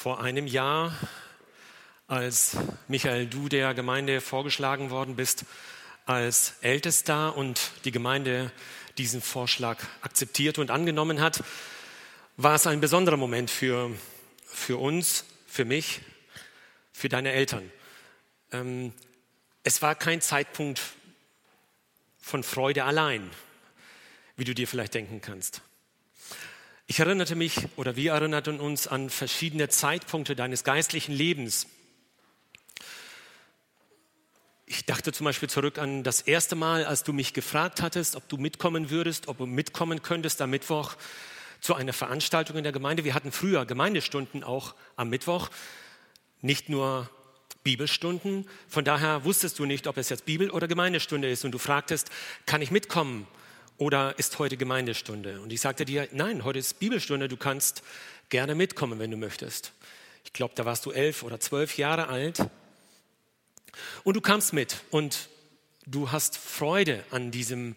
Vor einem Jahr, als Michael, du der Gemeinde vorgeschlagen worden bist als Ältester und die Gemeinde diesen Vorschlag akzeptiert und angenommen hat, war es ein besonderer Moment für, für uns, für mich, für deine Eltern. Ähm, es war kein Zeitpunkt von Freude allein, wie du dir vielleicht denken kannst. Ich erinnerte mich oder wir erinnerten uns an verschiedene Zeitpunkte deines geistlichen Lebens. Ich dachte zum Beispiel zurück an das erste Mal, als du mich gefragt hattest, ob du mitkommen würdest, ob du mitkommen könntest am Mittwoch zu einer Veranstaltung in der Gemeinde. Wir hatten früher Gemeindestunden auch am Mittwoch, nicht nur Bibelstunden. Von daher wusstest du nicht, ob es jetzt Bibel- oder Gemeindestunde ist. Und du fragtest, kann ich mitkommen? Oder ist heute Gemeindestunde? Und ich sagte dir, nein, heute ist Bibelstunde, du kannst gerne mitkommen, wenn du möchtest. Ich glaube, da warst du elf oder zwölf Jahre alt. Und du kamst mit und du hast Freude an, diesem,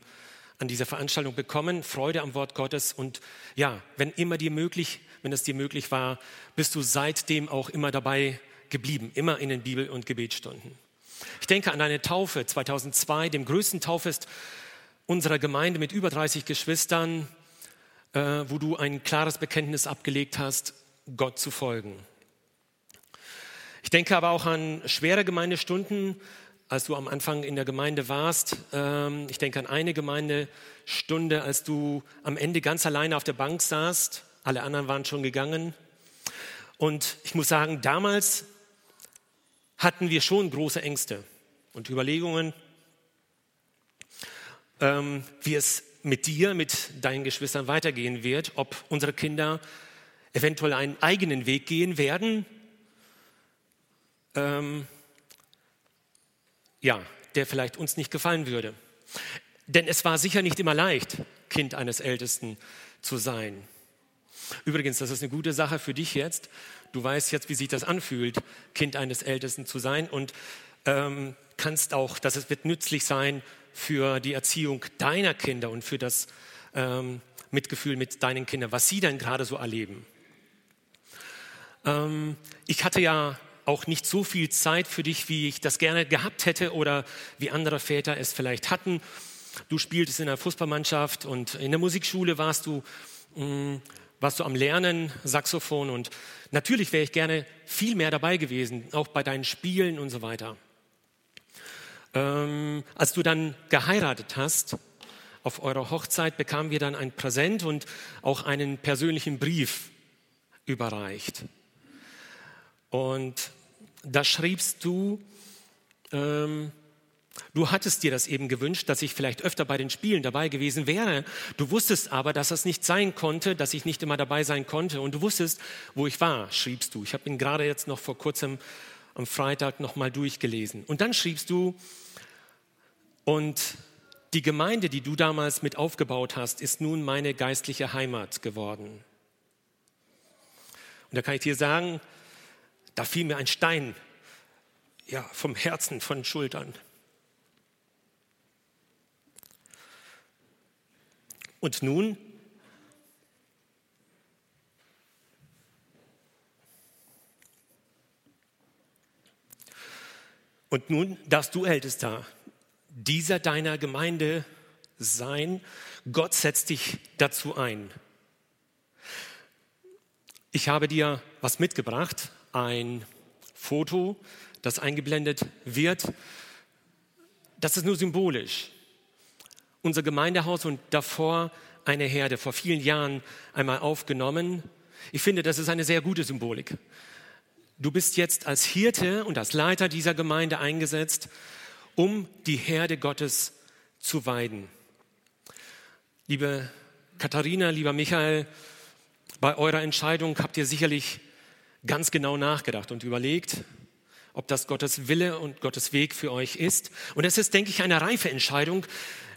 an dieser Veranstaltung bekommen, Freude am Wort Gottes. Und ja, wenn immer dir möglich, wenn es dir möglich war, bist du seitdem auch immer dabei geblieben, immer in den Bibel- und Gebetsstunden. Ich denke an deine Taufe 2002, dem größten Taufest unserer Gemeinde mit über 30 Geschwistern, äh, wo du ein klares Bekenntnis abgelegt hast, Gott zu folgen. Ich denke aber auch an schwere Gemeindestunden, als du am Anfang in der Gemeinde warst. Ähm, ich denke an eine Gemeindestunde, als du am Ende ganz alleine auf der Bank saßt. Alle anderen waren schon gegangen. Und ich muss sagen, damals hatten wir schon große Ängste und Überlegungen, ähm, wie es mit dir, mit deinen Geschwistern weitergehen wird, ob unsere Kinder eventuell einen eigenen Weg gehen werden. Ähm, ja, der vielleicht uns nicht gefallen würde. Denn es war sicher nicht immer leicht, Kind eines Ältesten zu sein. Übrigens, das ist eine gute Sache für dich jetzt. Du weißt jetzt, wie sich das anfühlt, Kind eines Ältesten zu sein und ähm, kannst auch, dass es wird nützlich sein für die Erziehung deiner Kinder und für das ähm, Mitgefühl mit deinen Kindern, was sie denn gerade so erleben. Ähm, ich hatte ja auch nicht so viel Zeit für dich, wie ich das gerne gehabt hätte oder wie andere Väter es vielleicht hatten. Du spieltest in der Fußballmannschaft und in der Musikschule warst du, mh, mm, warst du am Lernen, Saxophon und natürlich wäre ich gerne viel mehr dabei gewesen, auch bei deinen Spielen und so weiter. Ähm, als du dann geheiratet hast, auf eurer Hochzeit bekamen wir dann ein Präsent und auch einen persönlichen Brief überreicht. Und da schriebst du, ähm, du hattest dir das eben gewünscht, dass ich vielleicht öfter bei den Spielen dabei gewesen wäre. Du wusstest aber, dass das nicht sein konnte, dass ich nicht immer dabei sein konnte. Und du wusstest, wo ich war, schriebst du. Ich habe ihn gerade jetzt noch vor kurzem am Freitag nochmal durchgelesen. Und dann schriebst du, und die Gemeinde, die du damals mit aufgebaut hast, ist nun meine geistliche Heimat geworden. Und da kann ich dir sagen, da fiel mir ein Stein ja, vom Herzen, von den Schultern. Und nun Und nun darfst du Ältester dieser deiner Gemeinde sein. Gott setzt dich dazu ein. Ich habe dir was mitgebracht, ein Foto, das eingeblendet wird. Das ist nur symbolisch. Unser Gemeindehaus und davor eine Herde, vor vielen Jahren einmal aufgenommen. Ich finde, das ist eine sehr gute Symbolik. Du bist jetzt als Hirte und als Leiter dieser Gemeinde eingesetzt um die Herde Gottes zu weiden. Liebe Katharina, lieber Michael, bei eurer Entscheidung habt ihr sicherlich ganz genau nachgedacht und überlegt, ob das Gottes Wille und Gottes Weg für euch ist. Und es ist, denke ich, eine reife Entscheidung,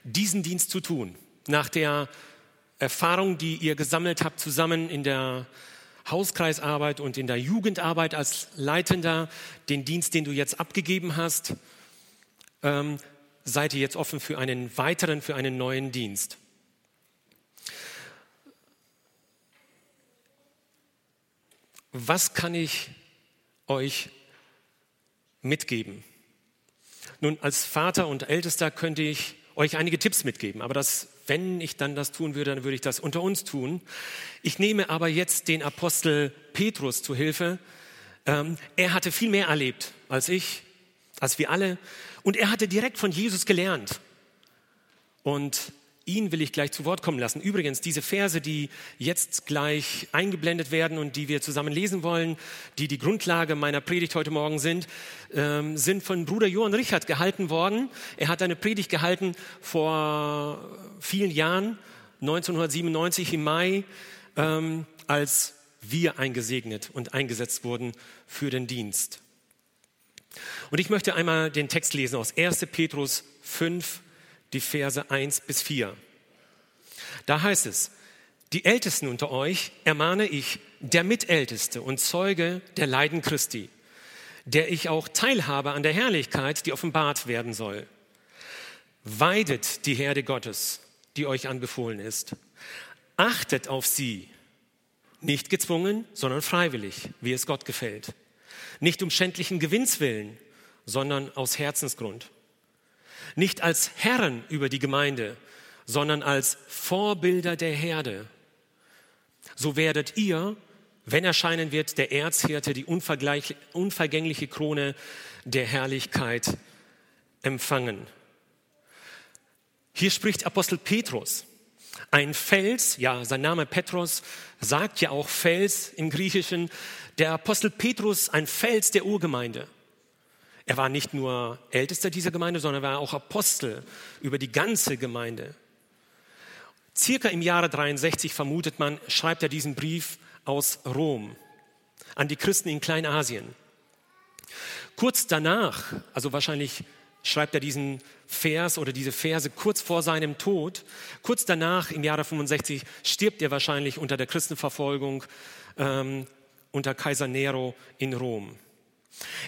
diesen Dienst zu tun. Nach der Erfahrung, die ihr gesammelt habt, zusammen in der Hauskreisarbeit und in der Jugendarbeit als Leitender, den Dienst, den du jetzt abgegeben hast, ähm, seid ihr jetzt offen für einen weiteren, für einen neuen Dienst. was kann ich euch mitgeben? Nun, als Vater und Ältester könnte ich euch einige Tipps mitgeben, aber das, wenn ich dann das tun würde, dann würde ich das unter uns tun. Ich nehme aber jetzt den Apostel Petrus zu Hilfe. Ähm, er hatte viel mehr erlebt als ich, als wir alle, und er hatte direkt von Jesus gelernt. Und ihn will ich gleich zu Wort kommen lassen. Übrigens, diese Verse, die jetzt gleich eingeblendet werden und die wir zusammen lesen wollen, die die Grundlage meiner Predigt heute Morgen sind, ähm, sind von Bruder Johann Richard gehalten worden. Er hat eine Predigt gehalten vor vielen Jahren, 1997 im Mai, ähm, als wir eingesegnet und eingesetzt wurden für den Dienst. Und ich möchte einmal den Text lesen aus 1. Petrus 5, die Verse 1 bis 4. Da heißt es, die Ältesten unter euch ermahne ich, der Mitälteste und Zeuge der Leiden Christi, der ich auch teilhabe an der Herrlichkeit, die offenbart werden soll. Weidet die Herde Gottes, die euch anbefohlen ist. Achtet auf sie, nicht gezwungen, sondern freiwillig, wie es Gott gefällt. Nicht um schändlichen Gewinns willen, sondern aus Herzensgrund nicht als Herren über die Gemeinde, sondern als Vorbilder der Herde. So werdet ihr, wenn erscheinen wird der Erzhirte, die unvergängliche Krone der Herrlichkeit empfangen. Hier spricht Apostel Petrus. Ein Fels, ja, sein Name Petros sagt ja auch Fels im Griechischen. Der Apostel Petrus, ein Fels der Urgemeinde. Er war nicht nur Ältester dieser Gemeinde, sondern er war auch Apostel über die ganze Gemeinde. Circa im Jahre 63 vermutet man, schreibt er diesen Brief aus Rom an die Christen in Kleinasien. Kurz danach, also wahrscheinlich schreibt er diesen Vers oder diese Verse kurz vor seinem Tod. Kurz danach, im Jahre 65, stirbt er wahrscheinlich unter der Christenverfolgung ähm, unter Kaiser Nero in Rom.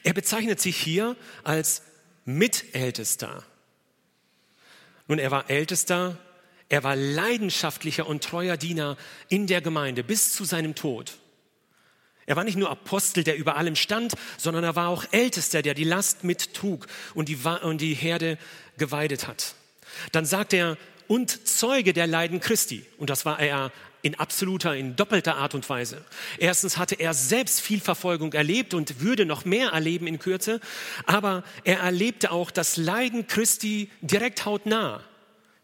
Er bezeichnet sich hier als Mitältester. Nun, er war Ältester, er war leidenschaftlicher und treuer Diener in der Gemeinde bis zu seinem Tod. Er war nicht nur Apostel, der über allem stand, sondern er war auch Ältester, der die Last mittrug und die, und die Herde geweidet hat. Dann sagt er, und Zeuge der Leiden Christi. Und das war er in absoluter, in doppelter Art und Weise. Erstens hatte er selbst viel Verfolgung erlebt und würde noch mehr erleben in Kürze, aber er erlebte auch das Leiden Christi direkt hautnah.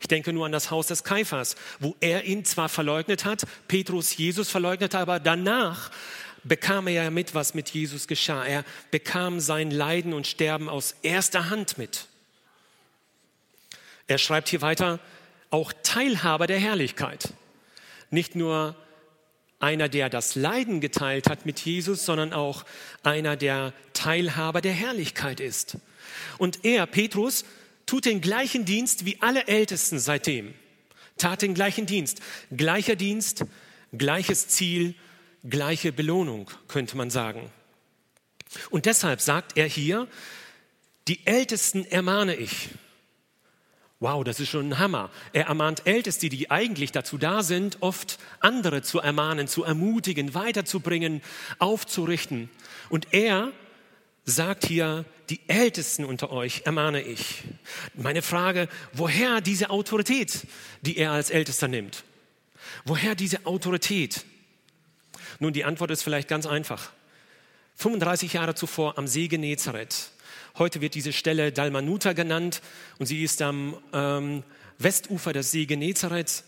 Ich denke nur an das Haus des Kaiphas, wo er ihn zwar verleugnet hat, Petrus Jesus verleugnet, aber danach bekam er ja mit, was mit Jesus geschah. Er bekam sein Leiden und Sterben aus erster Hand mit. Er schreibt hier weiter, auch Teilhaber der Herrlichkeit nicht nur einer, der das Leiden geteilt hat mit Jesus, sondern auch einer, der Teilhaber der Herrlichkeit ist. Und er, Petrus, tut den gleichen Dienst wie alle Ältesten seitdem. Tat den gleichen Dienst. Gleicher Dienst, gleiches Ziel, gleiche Belohnung, könnte man sagen. Und deshalb sagt er hier, die Ältesten ermahne ich. Wow, das ist schon ein Hammer. Er ermahnt Älteste, die eigentlich dazu da sind, oft andere zu ermahnen, zu ermutigen, weiterzubringen, aufzurichten. Und er sagt hier, die Ältesten unter euch ermahne ich. Meine Frage, woher diese Autorität, die er als Ältester nimmt? Woher diese Autorität? Nun, die Antwort ist vielleicht ganz einfach. 35 Jahre zuvor am See Genezareth Heute wird diese Stelle Dalmanuta genannt und sie ist am ähm, Westufer des See Genezareth.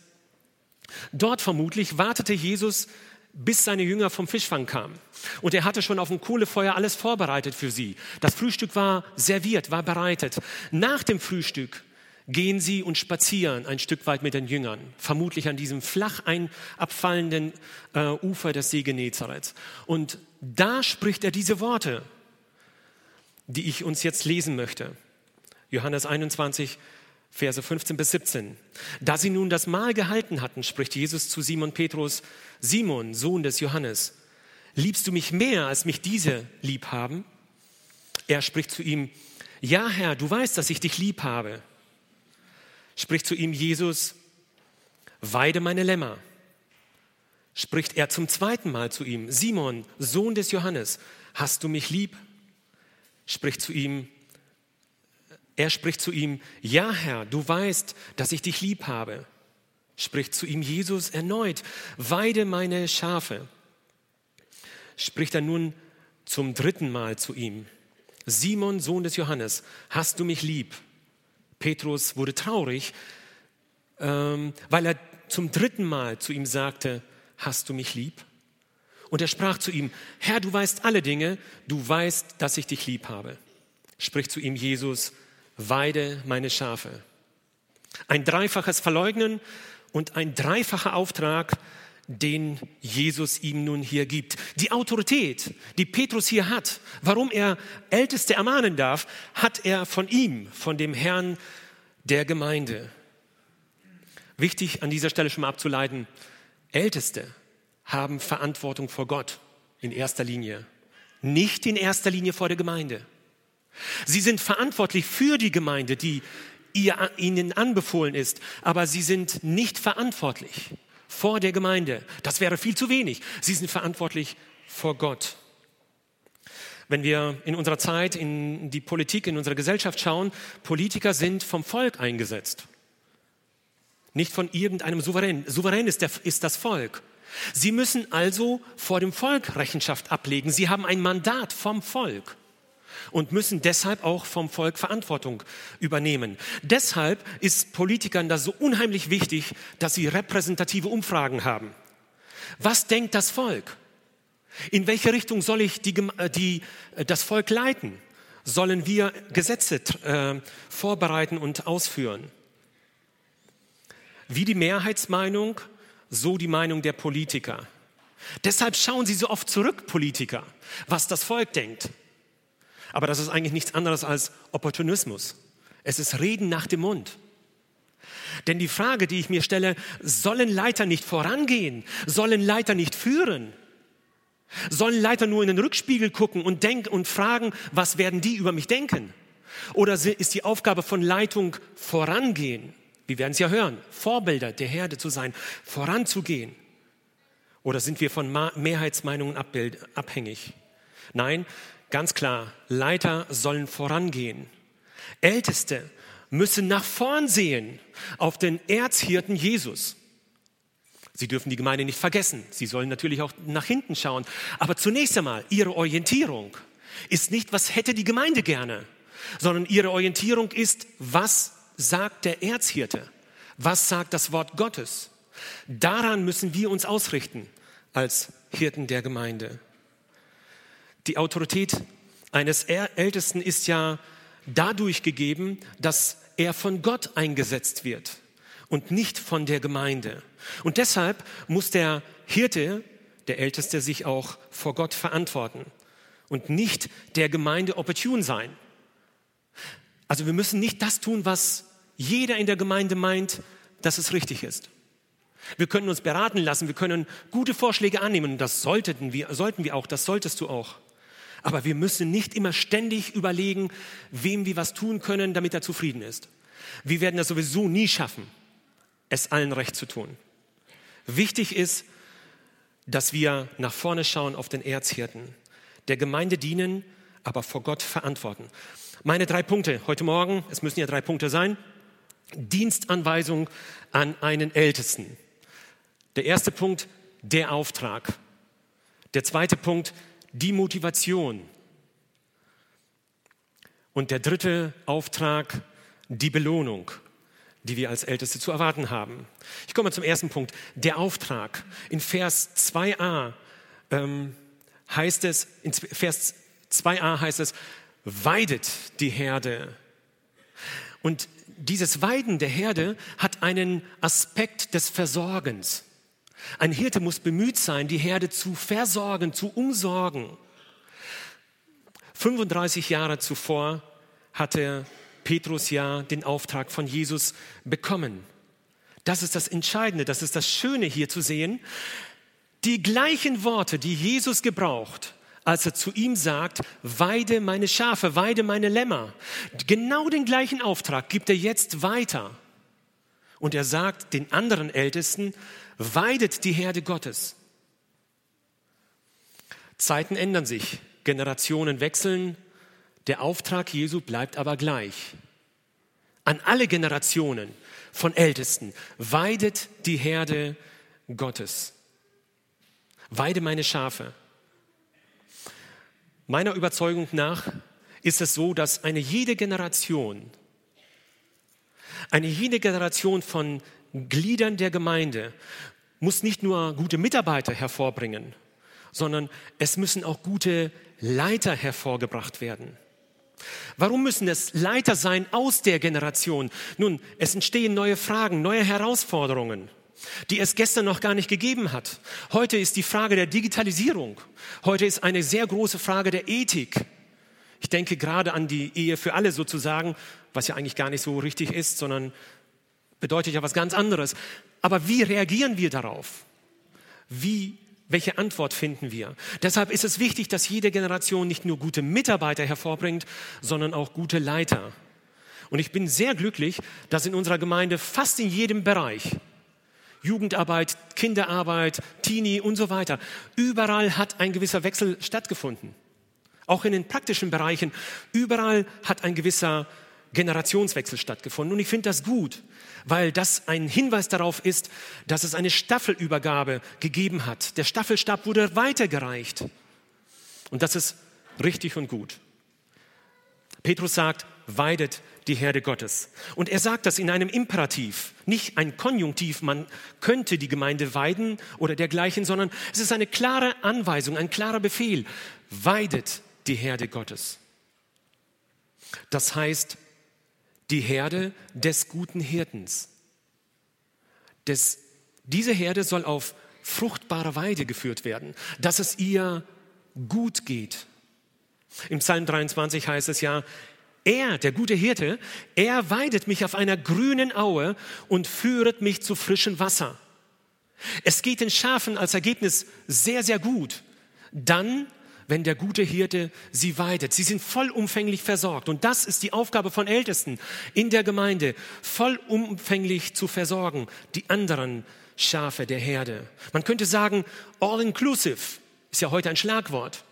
Dort vermutlich wartete Jesus, bis seine Jünger vom Fischfang kamen. Und er hatte schon auf dem Kohlefeuer alles vorbereitet für sie. Das Frühstück war serviert, war bereitet. Nach dem Frühstück gehen sie und spazieren ein Stück weit mit den Jüngern, vermutlich an diesem flach ein abfallenden äh, Ufer des See Genezareth. Und da spricht er diese Worte die ich uns jetzt lesen möchte. Johannes 21, Verse 15 bis 17. Da sie nun das Mahl gehalten hatten, spricht Jesus zu Simon Petrus, Simon, Sohn des Johannes, liebst du mich mehr, als mich diese lieb haben? Er spricht zu ihm, ja Herr, du weißt, dass ich dich lieb habe. Spricht zu ihm Jesus, weide meine Lämmer. spricht er zum zweiten Mal zu ihm, Simon, Sohn des Johannes, hast du mich lieb? Spricht zu ihm, er spricht zu ihm, ja Herr, du weißt, dass ich dich lieb habe. Spricht zu ihm Jesus erneut, weide meine Schafe. Spricht er nun zum dritten Mal zu ihm, Simon, Sohn des Johannes, hast du mich lieb? Petrus wurde traurig, ähm, weil er zum dritten Mal zu ihm sagte, hast du mich lieb? Und er sprach zu ihm, Herr, du weißt alle Dinge, du weißt, dass ich dich lieb habe. Spricht zu ihm Jesus, weide meine Schafe. Ein dreifaches Verleugnen und ein dreifacher Auftrag, den Jesus ihm nun hier gibt. Die Autorität, die Petrus hier hat, warum er Älteste ermahnen darf, hat er von ihm, von dem Herrn der Gemeinde. Wichtig an dieser Stelle schon mal abzuleiten, Älteste haben Verantwortung vor Gott in erster Linie, nicht in erster Linie vor der Gemeinde. Sie sind verantwortlich für die Gemeinde, die ihr, ihnen anbefohlen ist, aber sie sind nicht verantwortlich vor der Gemeinde. Das wäre viel zu wenig. Sie sind verantwortlich vor Gott. Wenn wir in unserer Zeit in die Politik, in unserer Gesellschaft schauen, Politiker sind vom Volk eingesetzt. Nicht von irgendeinem Souverän. Souverän ist, der, ist das Volk. Sie müssen also vor dem Volk Rechenschaft ablegen. Sie haben ein Mandat vom Volk und müssen deshalb auch vom Volk Verantwortung übernehmen. Deshalb ist Politikern das so unheimlich wichtig, dass sie repräsentative Umfragen haben. Was denkt das Volk? In welche Richtung soll ich die, äh, die, äh, das Volk leiten? Sollen wir Gesetze äh, vorbereiten und ausführen? Wie die Mehrheitsmeinung, so die Meinung der Politiker. Deshalb schauen sie so oft zurück, Politiker, was das Volk denkt. Aber das ist eigentlich nichts anderes als Opportunismus. Es ist Reden nach dem Mund. Denn die Frage, die ich mir stelle, sollen Leiter nicht vorangehen? Sollen Leiter nicht führen? Sollen Leiter nur in den Rückspiegel gucken und denken und fragen, was werden die über mich denken? Oder ist die Aufgabe von Leitung vorangehen? Wir werden es ja hören, Vorbilder der Herde zu sein, voranzugehen. Oder sind wir von Mehrheitsmeinungen abhängig? Nein, Ganz klar, Leiter sollen vorangehen. Älteste müssen nach vorn sehen auf den Erzhirten Jesus. Sie dürfen die Gemeinde nicht vergessen. Sie sollen natürlich auch nach hinten schauen. Aber zunächst einmal, ihre Orientierung ist nicht, was hätte die Gemeinde gerne, sondern ihre Orientierung ist, was sagt der Erzhirte? Was sagt das Wort Gottes? Daran müssen wir uns ausrichten als Hirten der Gemeinde. Die Autorität eines Ältesten ist ja dadurch gegeben, dass er von Gott eingesetzt wird und nicht von der Gemeinde. Und deshalb muss der Hirte, der Älteste, sich auch vor Gott verantworten und nicht der Gemeinde opportun sein. Also wir müssen nicht das tun, was jeder in der Gemeinde meint, dass es richtig ist. Wir können uns beraten lassen, wir können gute Vorschläge annehmen das sollten wir, sollten wir auch, das solltest du auch. Aber wir müssen nicht immer ständig überlegen, wem wir was tun können, damit er zufrieden ist. Wir werden das sowieso nie schaffen, es allen recht zu tun. Wichtig ist, dass wir nach vorne schauen auf den Erzhirten, der Gemeinde dienen, aber vor Gott verantworten. Meine drei Punkte heute Morgen, es müssen ja drei Punkte sein. Dienstanweisung an einen Ältesten. Der erste Punkt, der Auftrag. Der zweite Punkt, die Motivation. Und der dritte Auftrag, die Belohnung, die wir als Älteste zu erwarten haben. Ich komme zum ersten Punkt, der Auftrag. In Vers 2a ähm, heißt es, in Vers 2a heißt es, weidet die Herde. Und dieses Weiden der Herde hat einen Aspekt des Versorgens. Ein Hirte muss bemüht sein, die Herde zu versorgen, zu umsorgen. 35 Jahre zuvor hatte Petrus ja den Auftrag von Jesus bekommen. Das ist das Entscheidende, das ist das Schöne hier zu sehen. Die gleichen Worte, die Jesus gebraucht, als er zu ihm sagt, weide meine Schafe, weide meine Lämmer. Genau den gleichen Auftrag gibt er jetzt weiter. Und er sagt den anderen Ältesten, weidet die Herde Gottes. Zeiten ändern sich, Generationen wechseln, der Auftrag Jesu bleibt aber gleich. An alle Generationen von Ältesten weidet die Herde Gottes. Weide meine Schafe. Meiner Überzeugung nach ist es so, dass eine jede Generation, eine jede Generation von Gliedern der Gemeinde muss nicht nur gute Mitarbeiter hervorbringen, sondern es müssen auch gute Leiter hervorgebracht werden. Warum müssen es Leiter sein aus der Generation? Nun, es entstehen neue Fragen, neue Herausforderungen, die es gestern noch gar nicht gegeben hat. Heute ist die Frage der Digitalisierung. Heute ist eine sehr große Frage der Ethik. Ich denke gerade an die Ehe für alle sozusagen, was ja eigentlich gar nicht so richtig ist, sondern bedeutet ja was ganz anderes. Aber wie reagieren wir darauf? Wie welche Antwort finden wir? Deshalb ist es wichtig, dass jede Generation nicht nur gute Mitarbeiter hervorbringt, sondern auch gute Leiter. Und ich bin sehr glücklich, dass in unserer Gemeinde fast in jedem Bereich, Jugendarbeit, Kinderarbeit, Teenie und so weiter, überall hat ein gewisser Wechsel stattgefunden. Auch in den praktischen Bereichen, überall hat ein gewisser Generationswechsel stattgefunden. Und ich finde das gut, weil das ein Hinweis darauf ist, dass es eine Staffelübergabe gegeben hat. Der Staffelstab wurde weitergereicht. Und das ist richtig und gut. Petrus sagt, weidet die Herde Gottes. Und er sagt das in einem Imperativ, nicht ein Konjunktiv, man könnte die Gemeinde weiden oder dergleichen, sondern es ist eine klare Anweisung, ein klarer Befehl. Weidet die Herde Gottes. Das heißt, die Herde des guten Hirtens. Des, diese Herde soll auf fruchtbare Weide geführt werden, dass es ihr gut geht. Im Psalm 23 heißt es ja, er, der gute Hirte, er weidet mich auf einer grünen Aue und führet mich zu frischem Wasser. Es geht den Schafen als Ergebnis sehr, sehr gut. Dann wenn der gute Hirte sie weidet. Sie sind vollumfänglich versorgt. Und das ist die Aufgabe von Ältesten in der Gemeinde, vollumfänglich zu versorgen, die anderen Schafe der Herde. Man könnte sagen, all inclusive ist ja heute ein Schlagwort.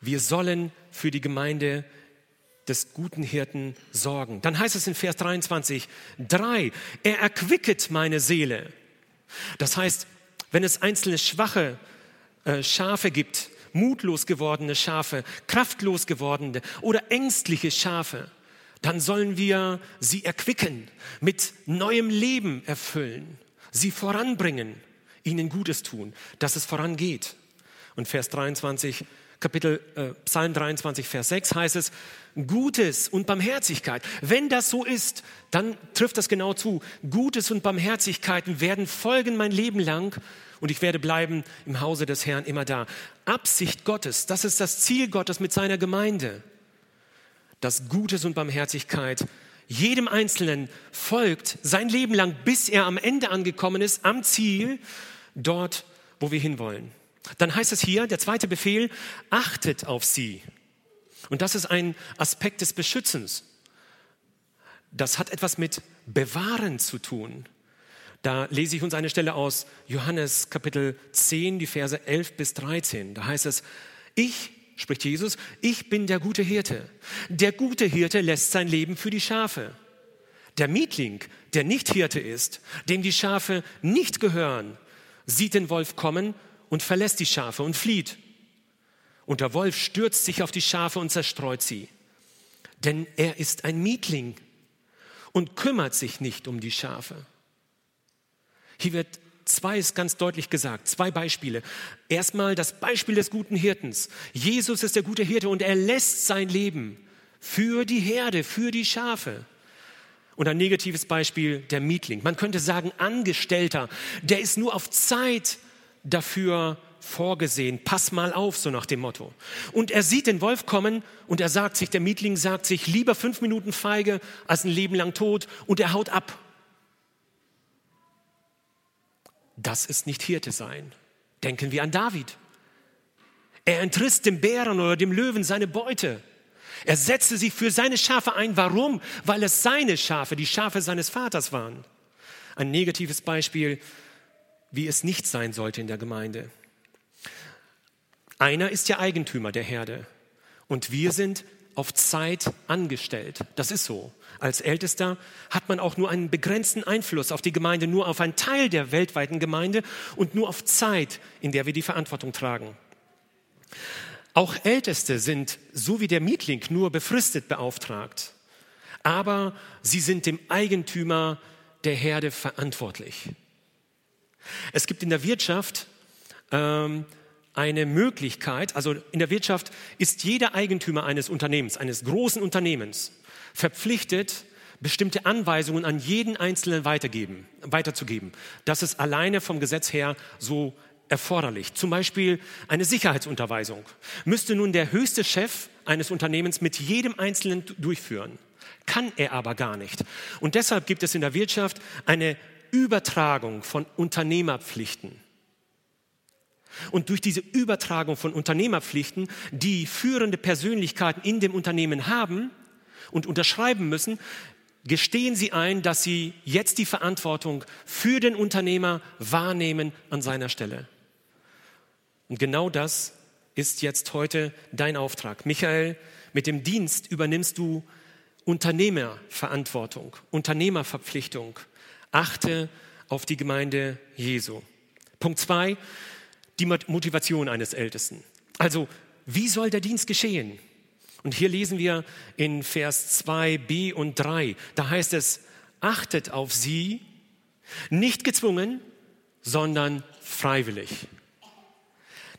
Wir sollen für die Gemeinde des guten Hirten sorgen. Dann heißt es in Vers 23, drei, er erquicket meine Seele. Das heißt, wenn es einzelne schwache Schafe gibt, mutlos gewordene Schafe, kraftlos gewordene oder ängstliche Schafe, dann sollen wir sie erquicken, mit neuem Leben erfüllen, sie voranbringen, ihnen Gutes tun, dass es vorangeht. Und Vers 23, Kapitel äh, Psalm 23, Vers 6 heißt es, Gutes und Barmherzigkeit. Wenn das so ist, dann trifft das genau zu. Gutes und Barmherzigkeiten werden folgen mein Leben lang und ich werde bleiben im Hause des Herrn immer da. Absicht Gottes, das ist das Ziel Gottes mit seiner Gemeinde. Dass Gutes und Barmherzigkeit jedem Einzelnen folgt, sein Leben lang, bis er am Ende angekommen ist, am Ziel, dort, wo wir hinwollen. Dann heißt es hier, der zweite Befehl, achtet auf sie. Und das ist ein Aspekt des Beschützens. Das hat etwas mit Bewahren zu tun. Da lese ich uns eine Stelle aus Johannes Kapitel 10, die Verse 11 bis 13. Da heißt es, ich, spricht Jesus, ich bin der gute Hirte. Der gute Hirte lässt sein Leben für die Schafe. Der Mietling, der nicht Hirte ist, dem die Schafe nicht gehören, sieht den Wolf kommen und verlässt die Schafe und flieht. Und der Wolf stürzt sich auf die Schafe und zerstreut sie. Denn er ist ein Mietling und kümmert sich nicht um die Schafe. Hier wird zwei ist ganz deutlich gesagt, zwei Beispiele. Erstmal das Beispiel des guten Hirtens. Jesus ist der gute Hirte und er lässt sein Leben für die Herde, für die Schafe. Und ein negatives Beispiel, der Mietling. Man könnte sagen, Angestellter, der ist nur auf Zeit dafür vorgesehen. Pass mal auf, so nach dem Motto. Und er sieht den Wolf kommen und er sagt sich, der Mietling sagt sich, lieber fünf Minuten feige als ein Leben lang tot und er haut ab. Das ist nicht Hirte sein. Denken wir an David. Er entriss dem Bären oder dem Löwen seine Beute. Er setzte sich für seine Schafe ein. Warum? Weil es seine Schafe, die Schafe seines Vaters waren. Ein negatives Beispiel, wie es nicht sein sollte in der Gemeinde. Einer ist ja Eigentümer der Herde und wir sind auf Zeit angestellt. Das ist so. Als Ältester hat man auch nur einen begrenzten Einfluss auf die Gemeinde, nur auf einen Teil der weltweiten Gemeinde und nur auf Zeit, in der wir die Verantwortung tragen. Auch Älteste sind, so wie der Mietling, nur befristet beauftragt. Aber sie sind dem Eigentümer der Herde verantwortlich. Es gibt in der Wirtschaft ähm, eine Möglichkeit, also in der Wirtschaft ist jeder Eigentümer eines Unternehmens, eines großen Unternehmens, verpflichtet, bestimmte Anweisungen an jeden Einzelnen weitergeben, weiterzugeben. Das ist alleine vom Gesetz her so erforderlich. Zum Beispiel eine Sicherheitsunterweisung. Müsste nun der höchste Chef eines Unternehmens mit jedem Einzelnen durchführen. Kann er aber gar nicht. Und deshalb gibt es in der Wirtschaft eine Übertragung von Unternehmerpflichten. Und durch diese Übertragung von Unternehmerpflichten, die führende Persönlichkeiten in dem Unternehmen haben und unterschreiben müssen, gestehen sie ein, dass sie jetzt die Verantwortung für den Unternehmer wahrnehmen an seiner Stelle. Und genau das ist jetzt heute dein Auftrag. Michael, mit dem Dienst übernimmst du Unternehmerverantwortung, Unternehmerverpflichtung. Achte auf die Gemeinde Jesu. Punkt zwei, die Motivation eines Ältesten. Also, wie soll der Dienst geschehen? Und hier lesen wir in Vers 2b und 3, da heißt es, achtet auf sie, nicht gezwungen, sondern freiwillig.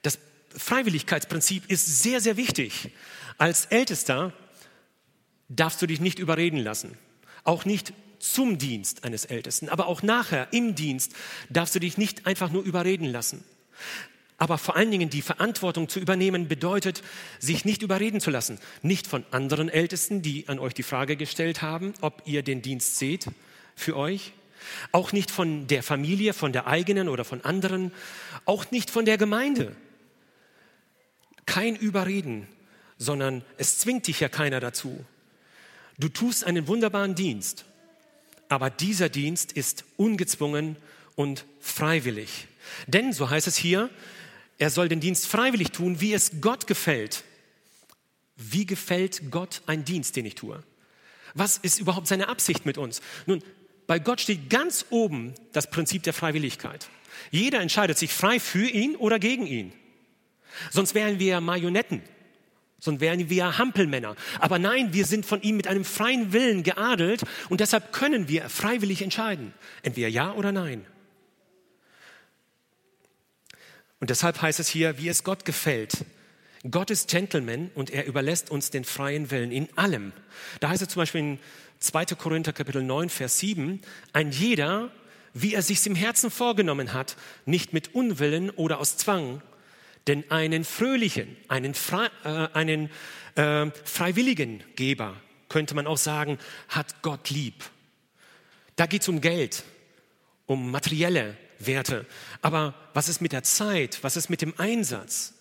Das Freiwilligkeitsprinzip ist sehr, sehr wichtig. Als Ältester darfst du dich nicht überreden lassen, auch nicht zum Dienst eines Ältesten, aber auch nachher im Dienst darfst du dich nicht einfach nur überreden lassen. Aber vor allen Dingen die Verantwortung zu übernehmen bedeutet, sich nicht überreden zu lassen. Nicht von anderen Ältesten, die an euch die Frage gestellt haben, ob ihr den Dienst seht für euch. Auch nicht von der Familie, von der eigenen oder von anderen. Auch nicht von der Gemeinde. Kein Überreden, sondern es zwingt dich ja keiner dazu. Du tust einen wunderbaren Dienst, aber dieser Dienst ist ungezwungen und freiwillig. Denn, so heißt es hier, er soll den Dienst freiwillig tun, wie es Gott gefällt. Wie gefällt Gott ein Dienst, den ich tue? Was ist überhaupt seine Absicht mit uns? Nun, bei Gott steht ganz oben das Prinzip der Freiwilligkeit. Jeder entscheidet sich frei für ihn oder gegen ihn. Sonst wären wir Marionetten, sonst wären wir Hampelmänner. Aber nein, wir sind von ihm mit einem freien Willen geadelt und deshalb können wir freiwillig entscheiden. Entweder ja oder nein. Und deshalb heißt es hier, wie es Gott gefällt. Gott ist Gentleman und er überlässt uns den freien Willen in allem. Da heißt es zum Beispiel in 2. Korinther Kapitel 9, Vers 7, ein jeder, wie er sich's im Herzen vorgenommen hat, nicht mit Unwillen oder aus Zwang, denn einen fröhlichen, einen, Fre äh, einen äh, freiwilligen Geber, könnte man auch sagen, hat Gott lieb. Da geht es um Geld, um materielle Werte. Aber was ist mit der Zeit? Was ist mit dem Einsatz?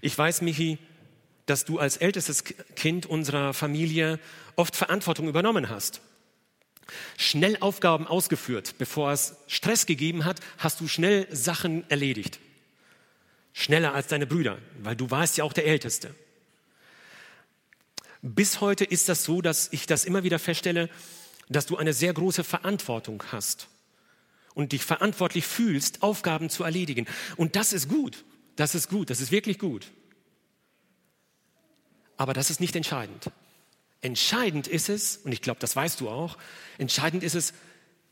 Ich weiß, Michi, dass du als ältestes Kind unserer Familie oft Verantwortung übernommen hast. Schnell Aufgaben ausgeführt. Bevor es Stress gegeben hat, hast du schnell Sachen erledigt. Schneller als deine Brüder, weil du warst ja auch der Älteste. Bis heute ist das so, dass ich das immer wieder feststelle, dass du eine sehr große Verantwortung hast und dich verantwortlich fühlst, Aufgaben zu erledigen. Und das ist gut. Das ist gut. Das ist wirklich gut. Aber das ist nicht entscheidend. Entscheidend ist es, und ich glaube, das weißt du auch, entscheidend ist es,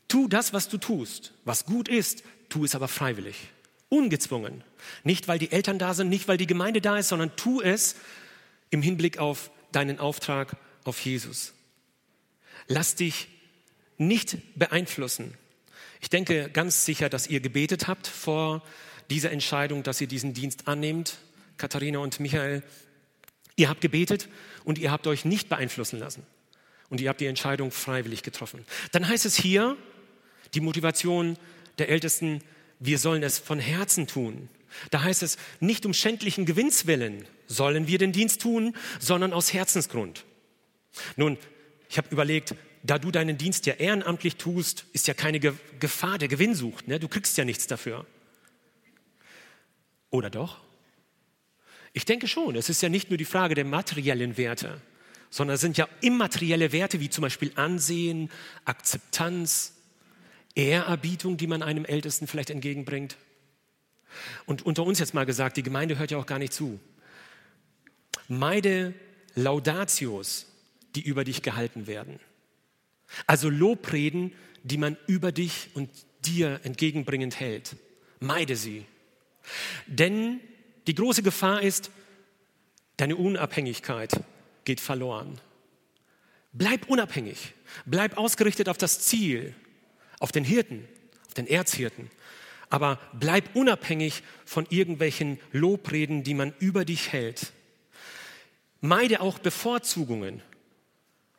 tu das, was du tust. Was gut ist, tu es aber freiwillig. Ungezwungen. Nicht, weil die Eltern da sind, nicht, weil die Gemeinde da ist, sondern tu es im Hinblick auf deinen Auftrag auf Jesus. Lass dich nicht beeinflussen ich denke ganz sicher, dass ihr gebetet habt vor dieser Entscheidung, dass ihr diesen Dienst annehmt, Katharina und Michael. Ihr habt gebetet und ihr habt euch nicht beeinflussen lassen. Und ihr habt die Entscheidung freiwillig getroffen. Dann heißt es hier, die Motivation der Ältesten, wir sollen es von Herzen tun. Da heißt es, nicht um schändlichen Gewinnswillen sollen wir den Dienst tun, sondern aus Herzensgrund. Nun, ich habe überlegt, da du deinen Dienst ja ehrenamtlich tust, ist ja keine Gefahr der Gewinnsucht. Ne? Du kriegst ja nichts dafür. Oder doch? Ich denke schon, es ist ja nicht nur die Frage der materiellen Werte, sondern es sind ja immaterielle Werte wie zum Beispiel Ansehen, Akzeptanz, Ehrerbietung, die man einem Ältesten vielleicht entgegenbringt. Und unter uns jetzt mal gesagt, die Gemeinde hört ja auch gar nicht zu. Meide Laudatios, die über dich gehalten werden. Also Lobreden, die man über dich und dir entgegenbringend hält. Meide sie. Denn die große Gefahr ist, deine Unabhängigkeit geht verloren. Bleib unabhängig. Bleib ausgerichtet auf das Ziel, auf den Hirten, auf den Erzhirten. Aber bleib unabhängig von irgendwelchen Lobreden, die man über dich hält. Meide auch Bevorzugungen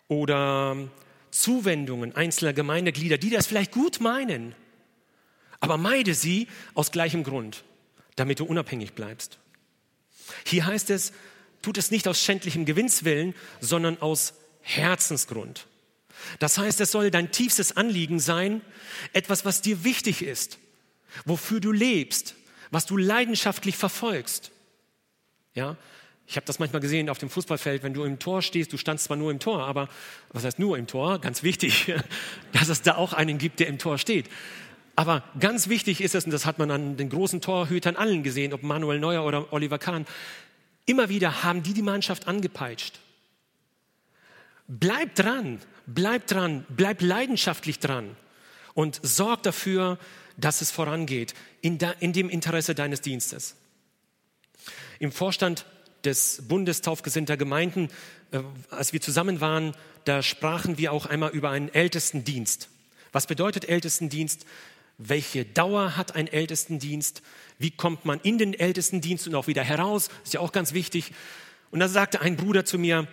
oder Zuwendungen einzelner Gemeindeglieder, die das vielleicht gut meinen. Aber meide sie aus gleichem Grund damit du unabhängig bleibst. Hier heißt es, tut es nicht aus schändlichem Gewinnswillen, sondern aus Herzensgrund. Das heißt, es soll dein tiefstes Anliegen sein, etwas, was dir wichtig ist, wofür du lebst, was du leidenschaftlich verfolgst. Ja, ich habe das manchmal gesehen auf dem Fußballfeld, wenn du im Tor stehst, du standst zwar nur im Tor, aber was heißt nur im Tor? Ganz wichtig, dass es da auch einen gibt, der im Tor steht. Aber ganz wichtig ist es, und das hat man an den großen Torhütern allen gesehen, ob Manuel Neuer oder Oliver Kahn, immer wieder haben die die Mannschaft angepeitscht. Bleib dran, bleib dran, bleib leidenschaftlich dran und sorg dafür, dass es vorangeht in, da, in dem Interesse deines Dienstes. Im Vorstand des Bundes taufgesinnter Gemeinden, äh, als wir zusammen waren, da sprachen wir auch einmal über einen Ältestendienst. Was bedeutet Ältestendienst? welche Dauer hat ein Ältestendienst, wie kommt man in den Ältestendienst und auch wieder heraus, ist ja auch ganz wichtig. Und da sagte ein Bruder zu mir,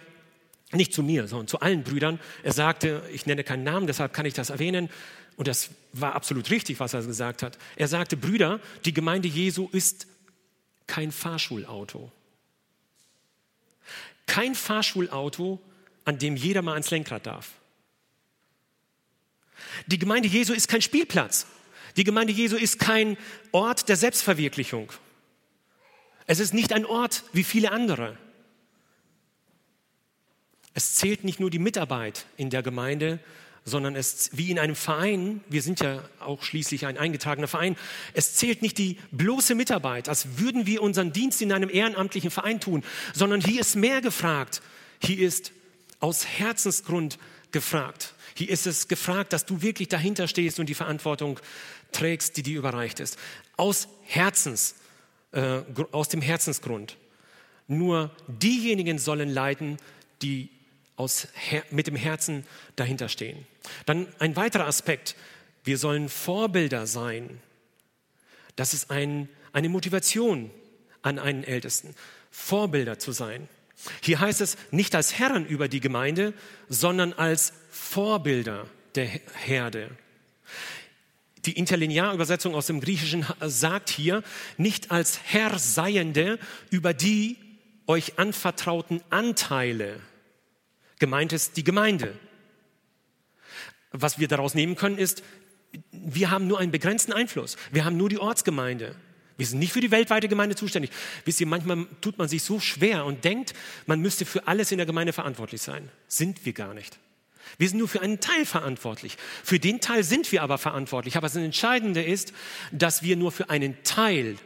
nicht zu mir, sondern zu allen Brüdern, er sagte, ich nenne keinen Namen, deshalb kann ich das erwähnen, und das war absolut richtig, was er gesagt hat. Er sagte, Brüder, die Gemeinde Jesu ist kein Fahrschulauto. Kein Fahrschulauto, an dem jeder mal ans Lenkrad darf. Die Gemeinde Jesu ist kein Spielplatz. Die Gemeinde Jesu ist kein Ort der Selbstverwirklichung. Es ist nicht ein Ort wie viele andere. Es zählt nicht nur die Mitarbeit in der Gemeinde, sondern es wie in einem Verein, wir sind ja auch schließlich ein eingetragener Verein, es zählt nicht die bloße Mitarbeit, als würden wir unseren Dienst in einem ehrenamtlichen Verein tun, sondern hier ist mehr gefragt. Hier ist aus Herzensgrund gefragt. Hier ist es gefragt, dass du wirklich dahinter stehst und die Verantwortung trägst, die dir überreicht ist. Aus Herzens, äh, aus dem Herzensgrund. Nur diejenigen sollen leiden, die aus, mit dem Herzen dahinter stehen. Dann ein weiterer Aspekt. Wir sollen Vorbilder sein. Das ist ein, eine Motivation an einen Ältesten, Vorbilder zu sein. Hier heißt es nicht als Herren über die Gemeinde, sondern als Vorbilder der Herde. Die Interlinearübersetzung aus dem Griechischen sagt hier, nicht als Herr seiende über die euch anvertrauten Anteile. Gemeint ist die Gemeinde. Was wir daraus nehmen können, ist, wir haben nur einen begrenzten Einfluss. Wir haben nur die Ortsgemeinde. Wir sind nicht für die weltweite Gemeinde zuständig. Wisst ihr, manchmal tut man sich so schwer und denkt, man müsste für alles in der Gemeinde verantwortlich sein. Sind wir gar nicht. Wir sind nur für einen Teil verantwortlich. Für den Teil sind wir aber verantwortlich. Aber das Entscheidende ist, dass wir nur für einen Teil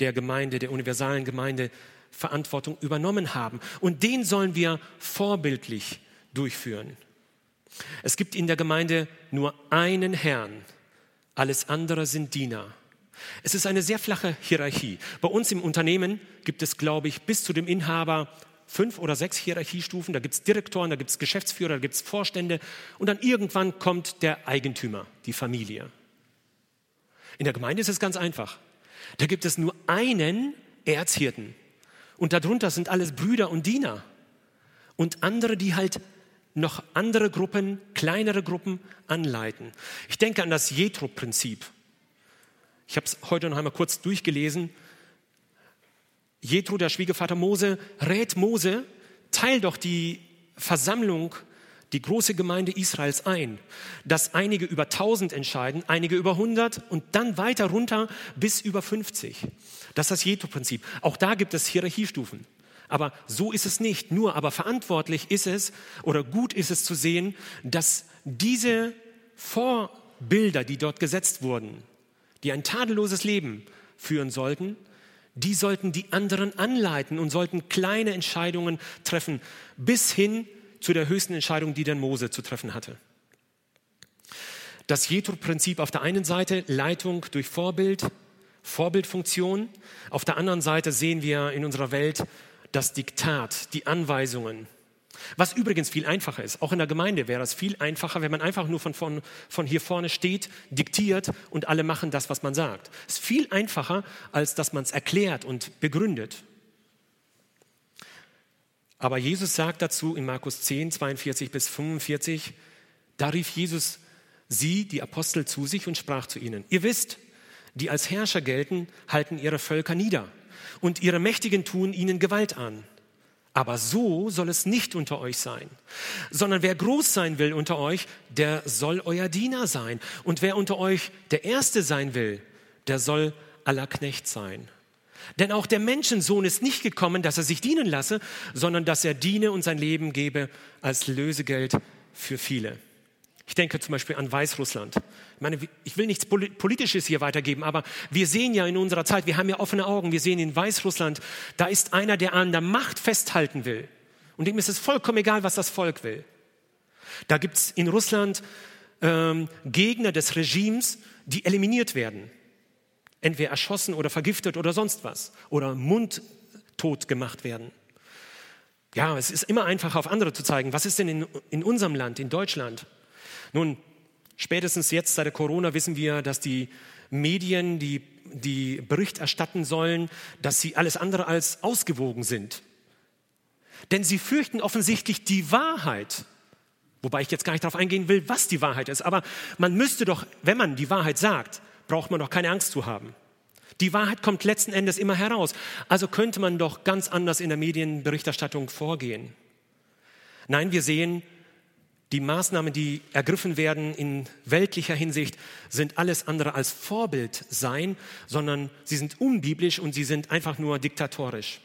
der Gemeinde, der universalen Gemeinde, Verantwortung übernommen haben. Und den sollen wir vorbildlich durchführen. Es gibt in der Gemeinde nur einen Herrn. Alles andere sind Diener. Es ist eine sehr flache Hierarchie. Bei uns im Unternehmen gibt es, glaube ich, bis zu dem Inhaber fünf oder sechs Hierarchiestufen. Da gibt es Direktoren, da gibt es Geschäftsführer, da gibt es Vorstände und dann irgendwann kommt der Eigentümer, die Familie. In der Gemeinde ist es ganz einfach. Da gibt es nur einen Erzhirten und darunter sind alles Brüder und Diener und andere, die halt noch andere Gruppen, kleinere Gruppen anleiten. Ich denke an das Jethro-Prinzip. Ich habe es heute noch einmal kurz durchgelesen. Jethro, der Schwiegervater Mose, rät Mose, teil doch die Versammlung die große Gemeinde Israels ein, dass einige über 1000 entscheiden, einige über 100 und dann weiter runter bis über 50. Das ist das Jethro-Prinzip. Auch da gibt es Hierarchiestufen. Aber so ist es nicht. Nur, aber verantwortlich ist es oder gut ist es zu sehen, dass diese Vorbilder, die dort gesetzt wurden, die ein tadelloses Leben führen sollten, die sollten die anderen anleiten und sollten kleine Entscheidungen treffen, bis hin zu der höchsten Entscheidung, die dann Mose zu treffen hatte. Das Jethro-Prinzip auf der einen Seite, Leitung durch Vorbild, Vorbildfunktion. Auf der anderen Seite sehen wir in unserer Welt das Diktat, die Anweisungen. Was übrigens viel einfacher ist. Auch in der Gemeinde wäre es viel einfacher, wenn man einfach nur von, von, von hier vorne steht, diktiert und alle machen das, was man sagt. Es ist viel einfacher, als dass man es erklärt und begründet. Aber Jesus sagt dazu in Markus 10, 42 bis 45, da rief Jesus sie, die Apostel, zu sich und sprach zu ihnen, ihr wisst, die als Herrscher gelten, halten ihre Völker nieder und ihre Mächtigen tun ihnen Gewalt an. Aber so soll es nicht unter euch sein, sondern wer groß sein will unter euch, der soll euer Diener sein. Und wer unter euch der Erste sein will, der soll aller Knecht sein. Denn auch der Menschensohn ist nicht gekommen, dass er sich dienen lasse, sondern dass er diene und sein Leben gebe als Lösegeld für viele. Ich denke zum Beispiel an Weißrussland. Ich meine, ich will nichts Politisches hier weitergeben, aber wir sehen ja in unserer Zeit, wir haben ja offene Augen, wir sehen in Weißrussland, da ist einer, der an der Macht festhalten will. Und dem ist es vollkommen egal, was das Volk will. Da gibt es in Russland ähm, Gegner des Regimes, die eliminiert werden entweder erschossen oder vergiftet oder sonst was oder mundtot gemacht werden. Ja, es ist immer einfacher, auf andere zu zeigen. Was ist denn in, in unserem Land, in Deutschland? Nun, spätestens jetzt seit der Corona wissen wir, dass die Medien, die, die Bericht erstatten sollen, dass sie alles andere als ausgewogen sind. Denn sie fürchten offensichtlich die Wahrheit. Wobei ich jetzt gar nicht darauf eingehen will, was die Wahrheit ist. Aber man müsste doch, wenn man die Wahrheit sagt, braucht man doch keine Angst zu haben. Die Wahrheit kommt letzten Endes immer heraus. Also könnte man doch ganz anders in der Medienberichterstattung vorgehen. Nein, wir sehen, die Maßnahmen, die ergriffen werden in weltlicher Hinsicht, sind alles andere als Vorbild sein, sondern sie sind unbiblisch und sie sind einfach nur diktatorisch.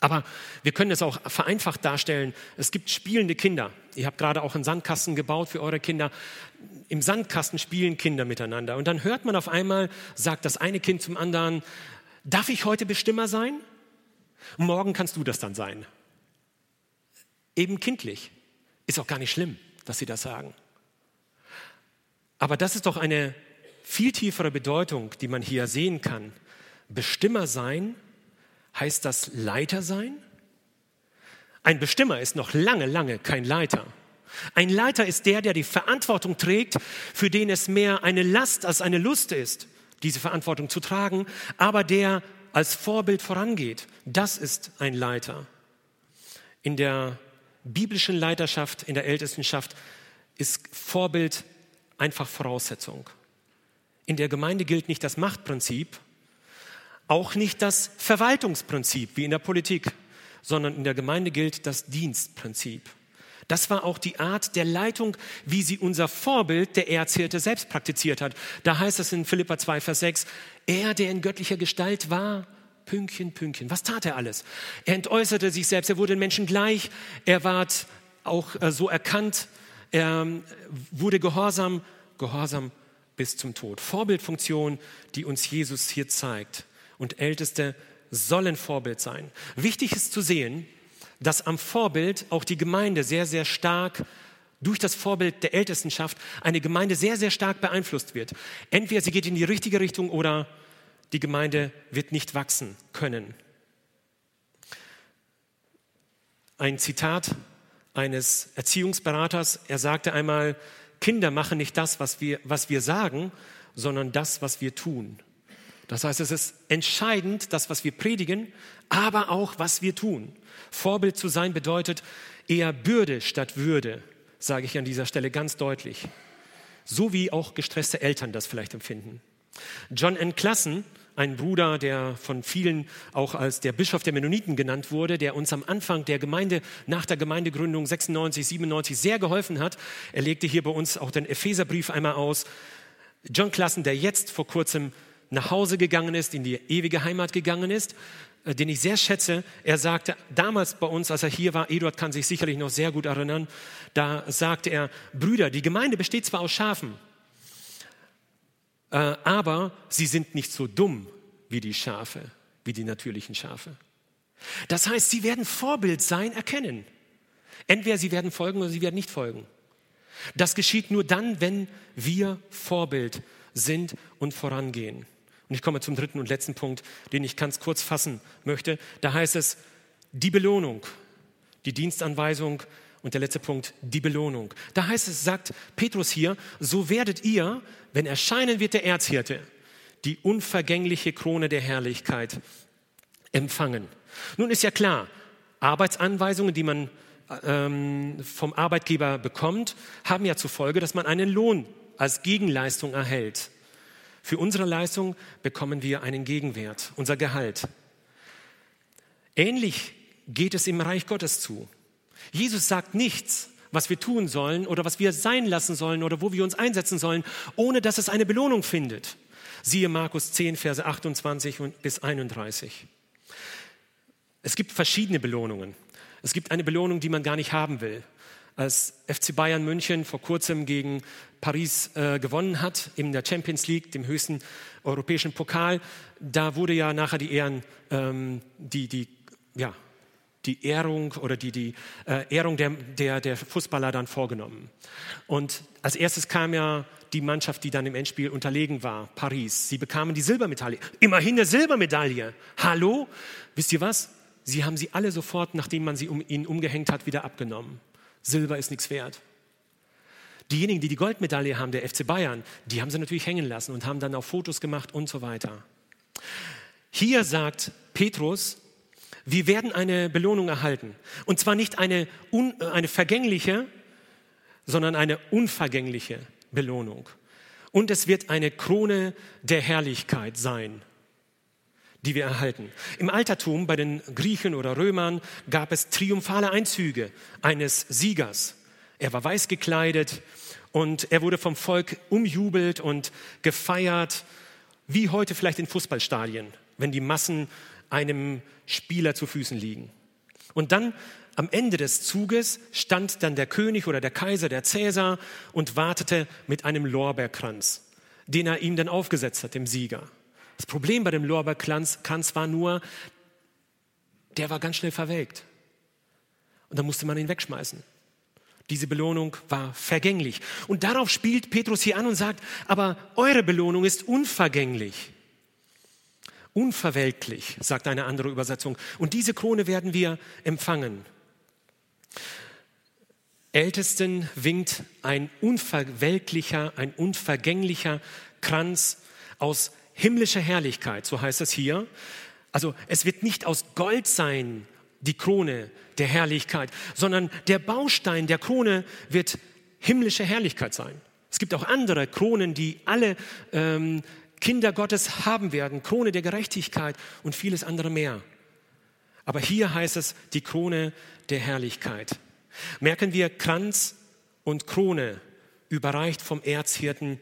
Aber wir können es auch vereinfacht darstellen. Es gibt spielende Kinder. Ihr habt gerade auch einen Sandkasten gebaut für eure Kinder. Im Sandkasten spielen Kinder miteinander. Und dann hört man auf einmal, sagt das eine Kind zum anderen, darf ich heute Bestimmer sein? Morgen kannst du das dann sein. Eben kindlich. Ist auch gar nicht schlimm, dass sie das sagen. Aber das ist doch eine viel tiefere Bedeutung, die man hier sehen kann. Bestimmer sein Heißt das Leiter sein? Ein Bestimmer ist noch lange, lange kein Leiter. Ein Leiter ist der, der die Verantwortung trägt, für den es mehr eine Last als eine Lust ist, diese Verantwortung zu tragen, aber der als Vorbild vorangeht. Das ist ein Leiter. In der biblischen Leiterschaft, in der Ältestenschaft ist Vorbild einfach Voraussetzung. In der Gemeinde gilt nicht das Machtprinzip, auch nicht das Verwaltungsprinzip wie in der Politik, sondern in der Gemeinde gilt das Dienstprinzip. Das war auch die Art der Leitung, wie sie unser Vorbild, der Erzählte, selbst praktiziert hat. Da heißt es in Philippa 2, Vers 6, er, der in göttlicher Gestalt war, Pünktchen, Pünktchen. Was tat er alles? Er entäußerte sich selbst, er wurde den Menschen gleich, er ward auch äh, so erkannt, er ähm, wurde gehorsam, gehorsam bis zum Tod. Vorbildfunktion, die uns Jesus hier zeigt und Älteste sollen Vorbild sein. Wichtig ist zu sehen, dass am Vorbild auch die Gemeinde sehr, sehr stark durch das Vorbild der Ältestenschaft eine Gemeinde sehr, sehr stark beeinflusst wird. Entweder sie geht in die richtige Richtung oder die Gemeinde wird nicht wachsen können. Ein Zitat eines Erziehungsberaters, er sagte einmal, Kinder machen nicht das, was wir, was wir sagen, sondern das, was wir tun. Das heißt, es ist entscheidend, das, was wir predigen, aber auch, was wir tun. Vorbild zu sein bedeutet eher Bürde statt Würde, sage ich an dieser Stelle ganz deutlich. So wie auch gestresste Eltern das vielleicht empfinden. John N. Klassen, ein Bruder, der von vielen auch als der Bischof der Mennoniten genannt wurde, der uns am Anfang der Gemeinde, nach der Gemeindegründung 96, 97 sehr geholfen hat. Er legte hier bei uns auch den Epheserbrief einmal aus. John Klassen, der jetzt vor kurzem nach Hause gegangen ist, in die ewige Heimat gegangen ist, äh, den ich sehr schätze. Er sagte damals bei uns, als er hier war, Eduard kann sich sicherlich noch sehr gut erinnern, da sagte er, Brüder, die Gemeinde besteht zwar aus Schafen, aber sie sind nicht so dumm wie die Schafe, wie die natürlichen Schafe. Das heißt, sie werden Vorbild sein, erkennen. Entweder sie werden folgen oder sie werden nicht folgen. Das geschieht nur dann, wenn wir Vorbild sind und vorangehen. Und ich komme zum dritten und letzten Punkt, den ich ganz kurz fassen möchte. Da heißt es die Belohnung, die Dienstanweisung und der letzte Punkt, die Belohnung. Da heißt es, sagt Petrus hier, so werdet ihr, wenn erscheinen wird der Erzhirte, die unvergängliche Krone der Herrlichkeit empfangen. Nun ist ja klar, Arbeitsanweisungen, die man ähm, vom Arbeitgeber bekommt, haben ja zur Folge, dass man einen Lohn als Gegenleistung erhält. Für unsere Leistung bekommen wir einen Gegenwert, unser Gehalt. Ähnlich geht es im Reich Gottes zu. Jesus sagt nichts, was wir tun sollen oder was wir sein lassen sollen oder wo wir uns einsetzen sollen, ohne dass es eine Belohnung findet. Siehe Markus 10, Verse 28 bis 31. Es gibt verschiedene Belohnungen. Es gibt eine Belohnung, die man gar nicht haben will. Als FC Bayern München vor kurzem gegen Paris äh, gewonnen hat in der Champions League, dem höchsten europäischen Pokal, da wurde ja nachher die Ehren, ähm, die, die, ja, die Ehrung oder die, die äh, Ehrung der, der, der Fußballer dann vorgenommen. Und als erstes kam ja die Mannschaft, die dann im Endspiel unterlegen war, Paris. Sie bekamen die Silbermedaille. Immerhin eine Silbermedaille. Hallo? Wisst ihr was? Sie haben sie alle sofort, nachdem man sie um, ihnen umgehängt hat, wieder abgenommen. Silber ist nichts wert. Diejenigen, die die Goldmedaille haben, der FC Bayern, die haben sie natürlich hängen lassen und haben dann auch Fotos gemacht und so weiter. Hier sagt Petrus, wir werden eine Belohnung erhalten. Und zwar nicht eine, un, eine vergängliche, sondern eine unvergängliche Belohnung. Und es wird eine Krone der Herrlichkeit sein, die wir erhalten. Im Altertum bei den Griechen oder Römern gab es triumphale Einzüge eines Siegers. Er war weiß gekleidet und er wurde vom Volk umjubelt und gefeiert, wie heute vielleicht in Fußballstadien, wenn die Massen einem Spieler zu Füßen liegen. Und dann am Ende des Zuges stand dann der König oder der Kaiser, der Cäsar, und wartete mit einem Lorbeerkranz, den er ihm dann aufgesetzt hat, dem Sieger. Das Problem bei dem Lorbeerkranz war nur, der war ganz schnell verwelkt. Und dann musste man ihn wegschmeißen. Diese Belohnung war vergänglich. Und darauf spielt Petrus hier an und sagt, aber eure Belohnung ist unvergänglich. Unverwelklich, sagt eine andere Übersetzung. Und diese Krone werden wir empfangen. Ältesten winkt ein unverwelklicher, ein unvergänglicher Kranz aus himmlischer Herrlichkeit, so heißt es hier. Also es wird nicht aus Gold sein, die Krone der Herrlichkeit, sondern der Baustein der Krone wird himmlische Herrlichkeit sein. Es gibt auch andere Kronen, die alle ähm, Kinder Gottes haben werden, Krone der Gerechtigkeit und vieles andere mehr. Aber hier heißt es die Krone der Herrlichkeit. Merken wir Kranz und Krone überreicht vom Erzhirten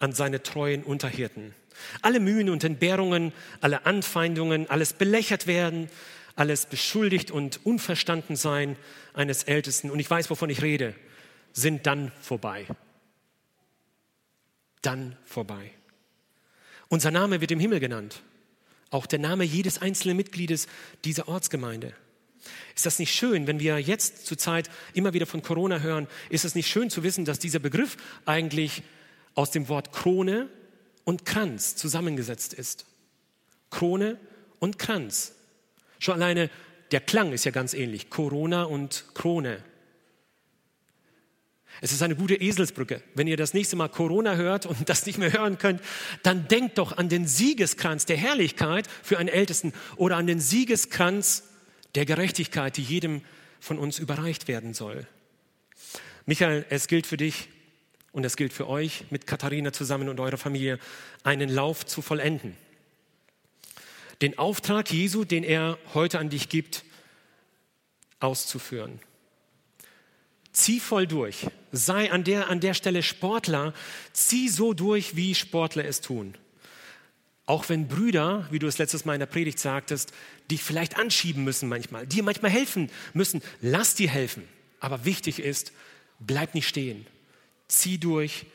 an seine treuen Unterhirten. Alle Mühen und Entbehrungen, alle Anfeindungen, alles belächert werden, alles beschuldigt und unverstanden sein eines Ältesten, und ich weiß, wovon ich rede, sind dann vorbei. Dann vorbei. Unser Name wird im Himmel genannt. Auch der Name jedes einzelnen Mitgliedes dieser Ortsgemeinde. Ist das nicht schön, wenn wir jetzt zur Zeit immer wieder von Corona hören? Ist es nicht schön zu wissen, dass dieser Begriff eigentlich aus dem Wort Krone und Kranz zusammengesetzt ist? Krone und Kranz. Schon alleine der Klang ist ja ganz ähnlich. Corona und Krone. Es ist eine gute Eselsbrücke. Wenn ihr das nächste Mal Corona hört und das nicht mehr hören könnt, dann denkt doch an den Siegeskranz der Herrlichkeit für einen Ältesten oder an den Siegeskranz der Gerechtigkeit, die jedem von uns überreicht werden soll. Michael, es gilt für dich und es gilt für euch, mit Katharina zusammen und eurer Familie einen Lauf zu vollenden. den Auftrag Jesu, den er heute an dich gibt, auszuführen. Zieh voll durch. Sei an der, an der Stelle Sportler. Zieh so durch, wie Sportler es tun. Auch wenn Brüder, wie du es letztes Mal in der Predigt sagtest, dich vielleicht anschieben müssen manchmal, dir manchmal helfen müssen, lass dir helfen. Aber wichtig ist, bleib nicht stehen. Zieh durch,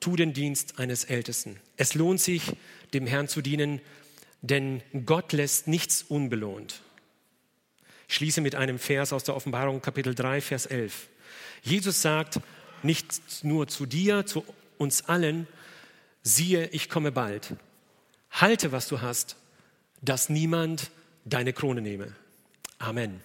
tu den Dienst eines Ältesten. Es lohnt sich, dem Herrn zu dienen, denn Gott lässt nichts unbelohnt. Ich schließe mit einem Vers aus der Offenbarung Kapitel 3, Vers 11. Jesus sagt nicht nur zu dir, zu uns allen, siehe, ich komme bald. Halte, was du hast, dass niemand deine Krone nehme. Amen.